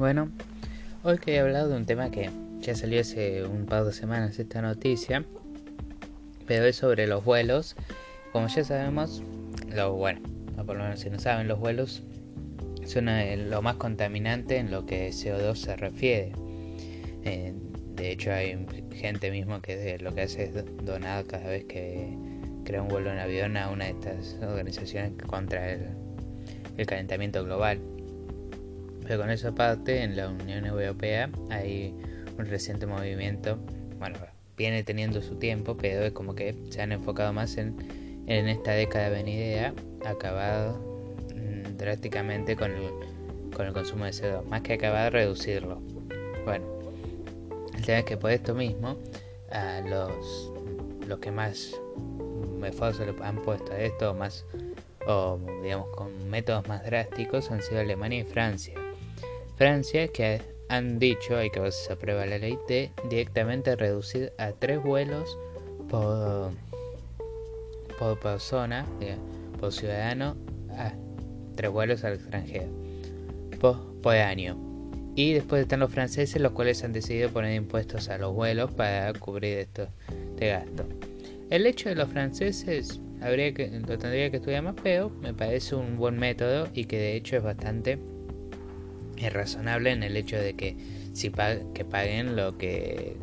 Bueno, hoy quería hablar de un tema que ya salió hace un par de semanas esta noticia, pero es sobre los vuelos. Como ya sabemos, lo bueno, por lo menos si no saben, los vuelos son eh, lo más contaminante en lo que CO2 se refiere. Eh, de hecho, hay gente mismo que lo que hace es donar cada vez que crea un vuelo en avión a una de estas organizaciones contra el, el calentamiento global. Pero con eso aparte, en la Unión Europea hay un reciente movimiento, bueno, viene teniendo su tiempo, pero es como que se han enfocado más en, en esta década venidera, acabado mm, drásticamente con el, con el consumo de CO2, más que acabar, reducirlo. Bueno, el tema es que por esto mismo, los, los que más esfuerzo han puesto a esto, más, o digamos con métodos más drásticos, han sido Alemania y Francia. Francia, que han dicho, hay que se aprueba la ley, de directamente reducir a tres vuelos por, por persona, por ciudadano, a tres vuelos al extranjero por, año. Y después están los franceses, los cuales han decidido poner impuestos a los vuelos para cubrir esto, este gasto. El hecho de los franceses habría que, lo tendría que estudiar más, pero me parece un buen método y que de hecho es bastante es razonable en el hecho de que si que paguen lo que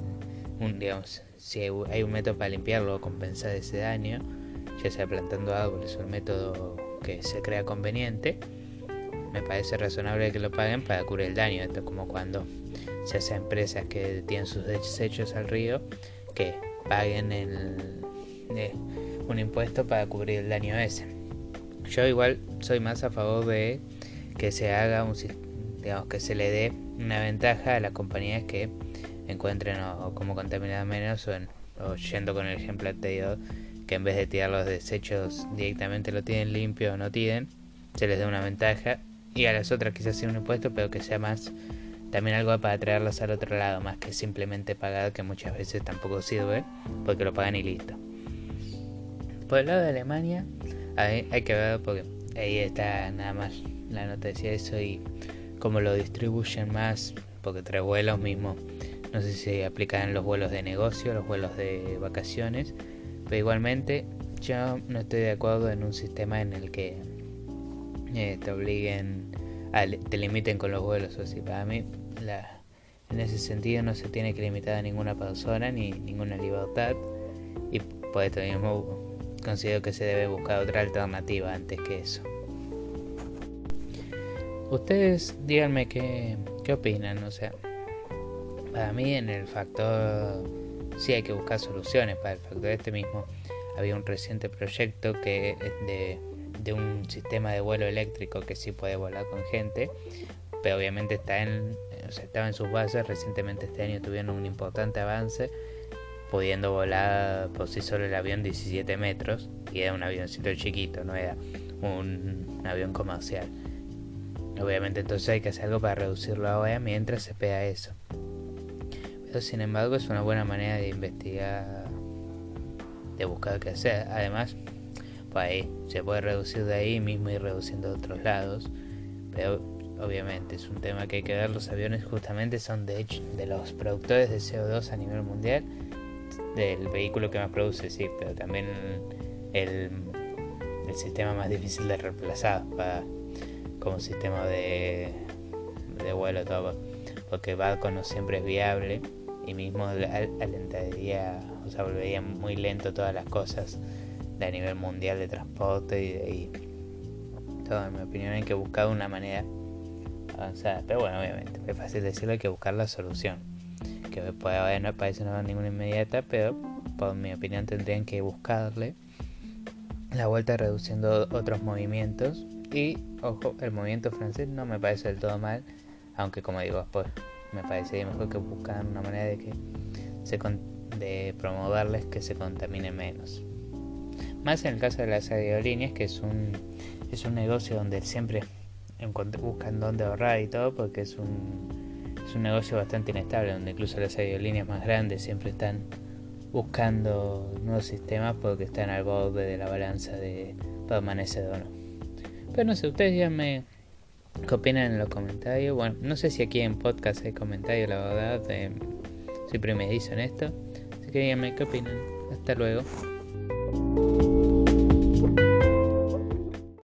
un, digamos si hay un método para limpiarlo o compensar ese daño ya sea plantando árboles o el método que se crea conveniente me parece razonable que lo paguen para cubrir el daño. Esto es como cuando se hace empresas que tienen sus desechos al río que paguen el, un impuesto para cubrir el daño ese. Yo igual soy más a favor de que se haga un sistema digamos que se le dé una ventaja a las compañías que encuentren o, como contaminar menos o, en, yendo con el ejemplo anterior que en vez de tirar los desechos directamente lo tienen limpio o no tienen se les da una ventaja. Y a las otras quizás sea un impuesto pero que sea más también algo para traerlos al otro lado más que simplemente pagar que muchas veces tampoco sirve porque lo pagan y listo. Por el lado de Alemania hay, hay que ver porque ahí está nada más la nota decía eso y cómo lo distribuyen más, porque tres vuelos mismo, no sé si se aplican en los vuelos de negocio, los vuelos de vacaciones, pero igualmente yo no estoy de acuerdo en un sistema en el que eh, te obliguen, a, te limiten con los vuelos, o así, para mí la, en ese sentido no se tiene que limitar a ninguna persona ni ninguna libertad y por esto mismo considero que se debe buscar otra alternativa antes que eso. Ustedes díganme qué, qué opinan, o sea, para mí en el factor sí hay que buscar soluciones para el factor este mismo. Había un reciente proyecto que de, de un sistema de vuelo eléctrico que sí puede volar con gente, pero obviamente está en, o sea, estaba en sus bases. Recientemente este año tuvieron un importante avance, pudiendo volar por sí solo el avión 17 metros, y era un avioncito chiquito, no era un avión comercial. Obviamente entonces hay que hacer algo para reducirlo ahora mientras se pega eso. Pero sin embargo es una buena manera de investigar, de buscar qué hacer. Además, pues ahí se puede reducir de ahí mismo y reduciendo de otros lados. Pero obviamente es un tema que hay que ver. Los aviones justamente son de hecho de los productores de CO2 a nivel mundial. Del vehículo que más produce, sí, pero también el, el sistema más difícil de reemplazar para como sistema de, de vuelo todo porque barco no siempre es viable y mismo alentaría o sea volvería muy lento todas las cosas de a nivel mundial de transporte y de ahí. Todo en mi opinión hay que buscar una manera avanzada pero bueno obviamente es fácil decirlo hay que buscar la solución que puede haber no parece no ninguna inmediata pero por mi opinión tendrían que buscarle la vuelta reduciendo otros movimientos y, ojo, el movimiento francés no me parece del todo mal, aunque como digo, pues me parecería mejor que buscaran una manera de que se de promoverles que se contamine menos. Más en el caso de las aerolíneas, que es un, es un negocio donde siempre buscan dónde ahorrar y todo, porque es un, es un negocio bastante inestable, donde incluso las aerolíneas más grandes siempre están buscando nuevos sistemas porque están al borde de la balanza de permanecer o no. No sé, ustedes díganme ¿Qué opinan en los comentarios? Bueno, no sé si aquí en podcast hay comentarios, la verdad. Eh, soy primerizo en esto. Así que díganme qué opinan. Hasta luego.